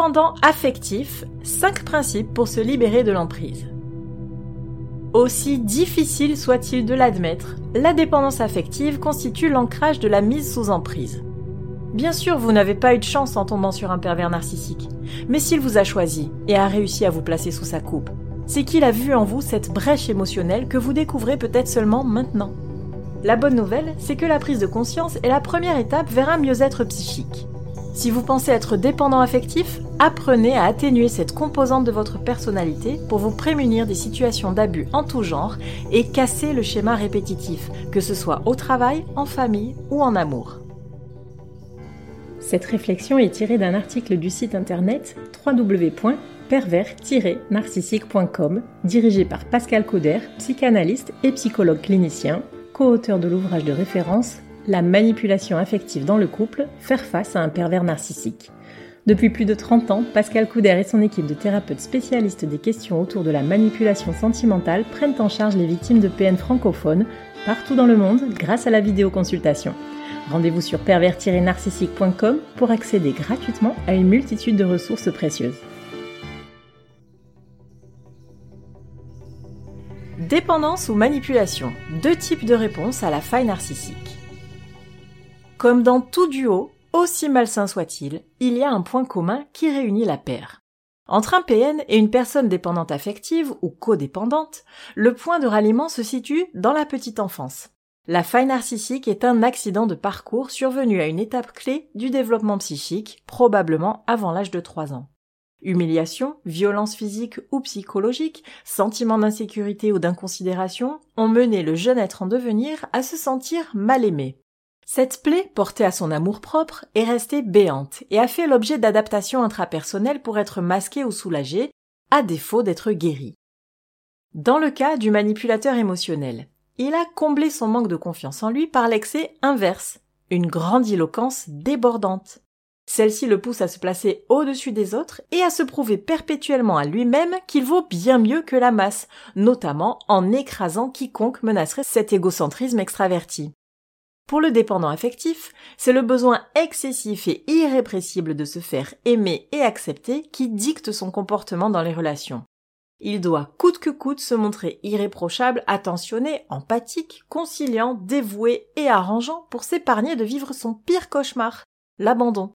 Dépendant affectif, 5 principes pour se libérer de l'emprise. Aussi difficile soit-il de l'admettre, la dépendance affective constitue l'ancrage de la mise sous emprise. Bien sûr, vous n'avez pas eu de chance en tombant sur un pervers narcissique, mais s'il vous a choisi et a réussi à vous placer sous sa coupe, c'est qu'il a vu en vous cette brèche émotionnelle que vous découvrez peut-être seulement maintenant. La bonne nouvelle, c'est que la prise de conscience est la première étape vers un mieux-être psychique. Si vous pensez être dépendant affectif, apprenez à atténuer cette composante de votre personnalité pour vous prémunir des situations d'abus en tout genre et casser le schéma répétitif, que ce soit au travail, en famille ou en amour. Cette réflexion est tirée d'un article du site internet www.pervers-narcissique.com dirigé par Pascal Cauder, psychanalyste et psychologue clinicien, co-auteur de l'ouvrage de référence la manipulation affective dans le couple, faire face à un pervers narcissique. Depuis plus de 30 ans, Pascal Couder et son équipe de thérapeutes spécialistes des questions autour de la manipulation sentimentale prennent en charge les victimes de PN francophones partout dans le monde grâce à la vidéoconsultation. Rendez-vous sur pervers-narcissique.com pour accéder gratuitement à une multitude de ressources précieuses. Dépendance ou manipulation, deux types de réponses à la faille narcissique. Comme dans tout duo, aussi malsain soit-il, il y a un point commun qui réunit la paire. Entre un PN et une personne dépendante affective ou codépendante, le point de ralliement se situe dans la petite enfance. La faille narcissique est un accident de parcours survenu à une étape clé du développement psychique, probablement avant l'âge de 3 ans. Humiliation, violence physique ou psychologique, sentiment d'insécurité ou d'inconsidération ont mené le jeune être en devenir à se sentir mal aimé. Cette plaie, portée à son amour-propre, est restée béante et a fait l'objet d'adaptations intrapersonnelles pour être masquée ou soulagée, à défaut d'être guérie. Dans le cas du manipulateur émotionnel, il a comblé son manque de confiance en lui par l'excès inverse, une grandiloquence débordante. Celle-ci le pousse à se placer au-dessus des autres et à se prouver perpétuellement à lui-même qu'il vaut bien mieux que la masse, notamment en écrasant quiconque menacerait cet égocentrisme extraverti. Pour le dépendant affectif, c'est le besoin excessif et irrépressible de se faire aimer et accepter qui dicte son comportement dans les relations. Il doit coûte que coûte se montrer irréprochable, attentionné, empathique, conciliant, dévoué et arrangeant pour s'épargner de vivre son pire cauchemar, l'abandon.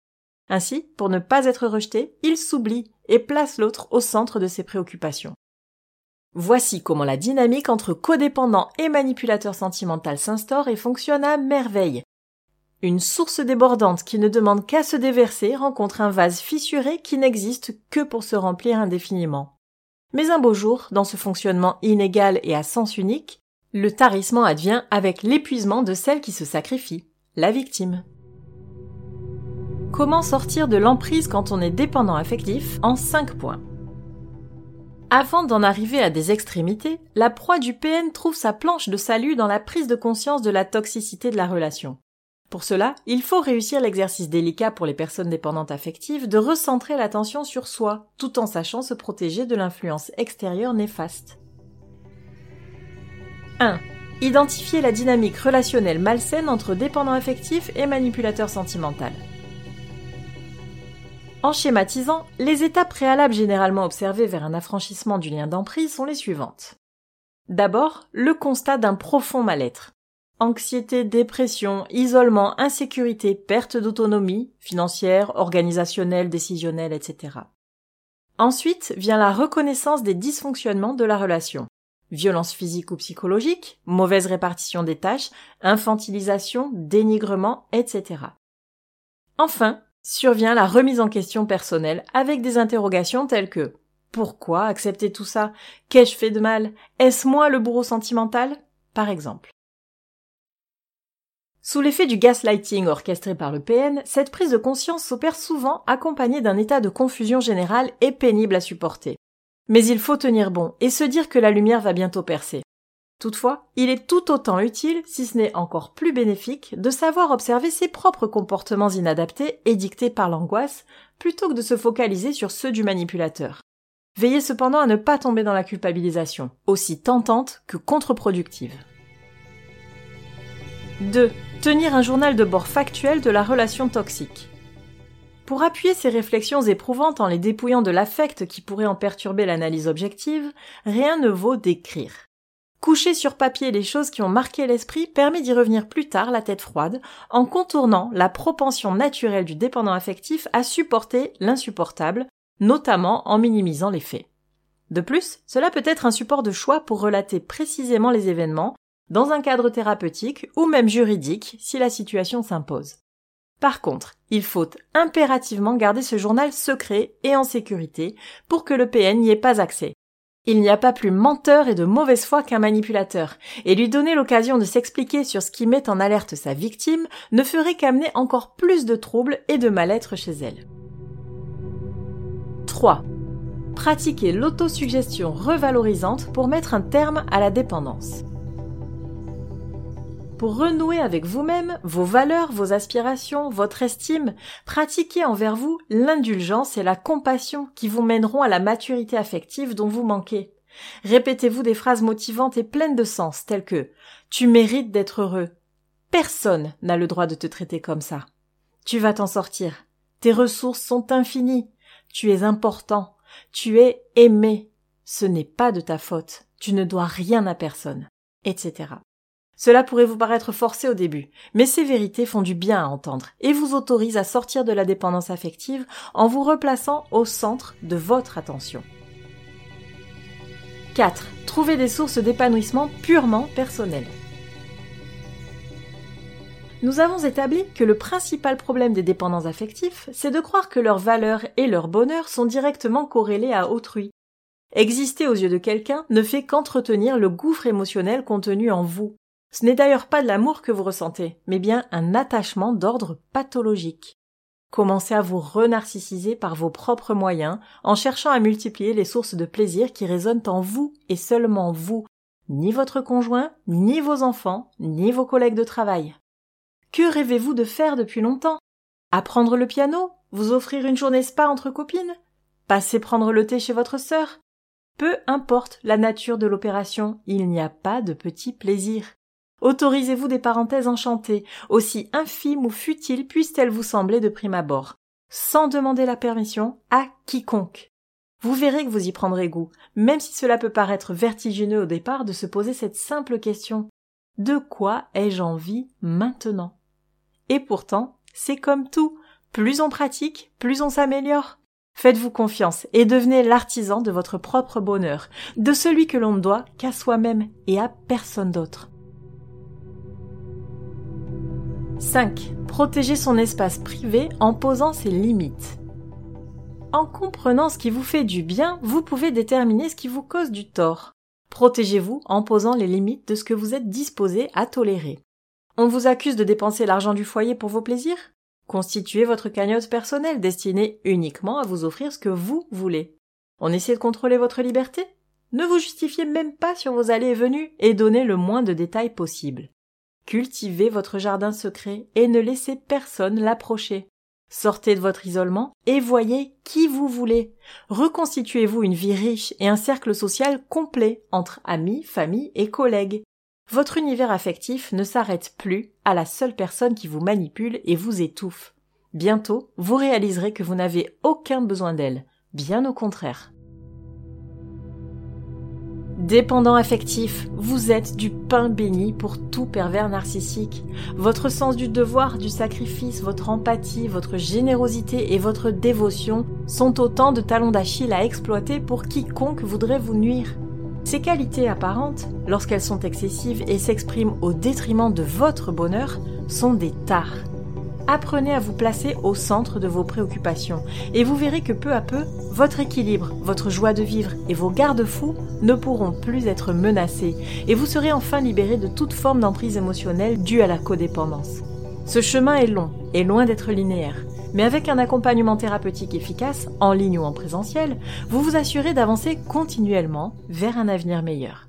Ainsi, pour ne pas être rejeté, il s'oublie et place l'autre au centre de ses préoccupations. Voici comment la dynamique entre codépendant et manipulateur sentimental s'instaure et fonctionne à merveille. Une source débordante qui ne demande qu'à se déverser rencontre un vase fissuré qui n'existe que pour se remplir indéfiniment. Mais un beau jour, dans ce fonctionnement inégal et à sens unique, le tarissement advient avec l'épuisement de celle qui se sacrifie, la victime. Comment sortir de l'emprise quand on est dépendant affectif en 5 points? Avant d'en arriver à des extrémités, la proie du PN trouve sa planche de salut dans la prise de conscience de la toxicité de la relation. Pour cela, il faut réussir l'exercice délicat pour les personnes dépendantes affectives de recentrer l'attention sur soi, tout en sachant se protéger de l'influence extérieure néfaste. 1. Identifier la dynamique relationnelle malsaine entre dépendant affectif et manipulateur sentimental. En schématisant, les étapes préalables généralement observées vers un affranchissement du lien d'emprise sont les suivantes. D'abord, le constat d'un profond mal-être. Anxiété, dépression, isolement, insécurité, perte d'autonomie, financière, organisationnelle, décisionnelle, etc. Ensuite vient la reconnaissance des dysfonctionnements de la relation. Violence physique ou psychologique, mauvaise répartition des tâches, infantilisation, dénigrement, etc. Enfin, survient la remise en question personnelle avec des interrogations telles que pourquoi accepter tout ça? Qu'ai-je fait de mal? Est-ce moi le bourreau sentimental? Par exemple. Sous l'effet du gaslighting orchestré par le PN, cette prise de conscience s'opère souvent accompagnée d'un état de confusion générale et pénible à supporter. Mais il faut tenir bon et se dire que la lumière va bientôt percer. Toutefois, il est tout autant utile, si ce n'est encore plus bénéfique, de savoir observer ses propres comportements inadaptés et dictés par l'angoisse, plutôt que de se focaliser sur ceux du manipulateur. Veillez cependant à ne pas tomber dans la culpabilisation, aussi tentante que contre-productive. 2. Tenir un journal de bord factuel de la relation toxique. Pour appuyer ces réflexions éprouvantes en les dépouillant de l'affect qui pourrait en perturber l'analyse objective, rien ne vaut d'écrire. Coucher sur papier les choses qui ont marqué l'esprit permet d'y revenir plus tard la tête froide, en contournant la propension naturelle du dépendant affectif à supporter l'insupportable, notamment en minimisant les faits. De plus, cela peut être un support de choix pour relater précisément les événements, dans un cadre thérapeutique ou même juridique si la situation s'impose. Par contre, il faut impérativement garder ce journal secret et en sécurité pour que le PN n'y ait pas accès. Il n'y a pas plus menteur et de mauvaise foi qu'un manipulateur, et lui donner l'occasion de s'expliquer sur ce qui met en alerte sa victime ne ferait qu'amener encore plus de troubles et de mal-être chez elle. 3. Pratiquer l'autosuggestion revalorisante pour mettre un terme à la dépendance pour renouer avec vous-même, vos valeurs, vos aspirations, votre estime, pratiquez envers vous l'indulgence et la compassion qui vous mèneront à la maturité affective dont vous manquez. Répétez-vous des phrases motivantes et pleines de sens telles que Tu mérites d'être heureux. Personne n'a le droit de te traiter comme ça. Tu vas t'en sortir. Tes ressources sont infinies. Tu es important. Tu es aimé. Ce n'est pas de ta faute. Tu ne dois rien à personne. Etc. Cela pourrait vous paraître forcé au début, mais ces vérités font du bien à entendre et vous autorisent à sortir de la dépendance affective en vous replaçant au centre de votre attention. 4. Trouvez des sources d'épanouissement purement personnelles. Nous avons établi que le principal problème des dépendants affectifs, c'est de croire que leur valeur et leur bonheur sont directement corrélés à autrui. Exister aux yeux de quelqu'un ne fait qu'entretenir le gouffre émotionnel contenu en vous. Ce n'est d'ailleurs pas de l'amour que vous ressentez, mais bien un attachement d'ordre pathologique. Commencez à vous renarcissiser par vos propres moyens en cherchant à multiplier les sources de plaisir qui résonnent en vous et seulement vous, ni votre conjoint, ni vos enfants, ni vos collègues de travail. Que rêvez-vous de faire depuis longtemps? Apprendre le piano? Vous offrir une journée spa entre copines? Passer prendre le thé chez votre sœur? Peu importe la nature de l'opération, il n'y a pas de petit plaisir. Autorisez-vous des parenthèses enchantées, aussi infimes ou futiles puissent-elles vous sembler de prime abord, sans demander la permission à quiconque. Vous verrez que vous y prendrez goût, même si cela peut paraître vertigineux au départ de se poser cette simple question. De quoi ai-je envie maintenant? Et pourtant, c'est comme tout. Plus on pratique, plus on s'améliore. Faites-vous confiance et devenez l'artisan de votre propre bonheur, de celui que l'on ne doit qu'à soi-même et à personne d'autre. 5. Protéger son espace privé en posant ses limites. En comprenant ce qui vous fait du bien, vous pouvez déterminer ce qui vous cause du tort. Protégez-vous en posant les limites de ce que vous êtes disposé à tolérer. On vous accuse de dépenser l'argent du foyer pour vos plaisirs? Constituez votre cagnotte personnelle destinée uniquement à vous offrir ce que vous voulez. On essaie de contrôler votre liberté? Ne vous justifiez même pas sur vos allées et venues et donnez le moins de détails possible. Cultivez votre jardin secret et ne laissez personne l'approcher. Sortez de votre isolement et voyez qui vous voulez. Reconstituez-vous une vie riche et un cercle social complet entre amis, famille et collègues. Votre univers affectif ne s'arrête plus à la seule personne qui vous manipule et vous étouffe. Bientôt, vous réaliserez que vous n'avez aucun besoin d'elle, bien au contraire. Dépendant affectif, vous êtes du pain béni pour tout pervers narcissique. Votre sens du devoir, du sacrifice, votre empathie, votre générosité et votre dévotion sont autant de talons d'Achille à exploiter pour quiconque voudrait vous nuire. Ces qualités apparentes, lorsqu'elles sont excessives et s'expriment au détriment de votre bonheur, sont des tares apprenez à vous placer au centre de vos préoccupations et vous verrez que peu à peu, votre équilibre, votre joie de vivre et vos garde-fous ne pourront plus être menacés et vous serez enfin libéré de toute forme d'emprise émotionnelle due à la codépendance. Ce chemin est long et loin d'être linéaire, mais avec un accompagnement thérapeutique efficace, en ligne ou en présentiel, vous vous assurez d'avancer continuellement vers un avenir meilleur.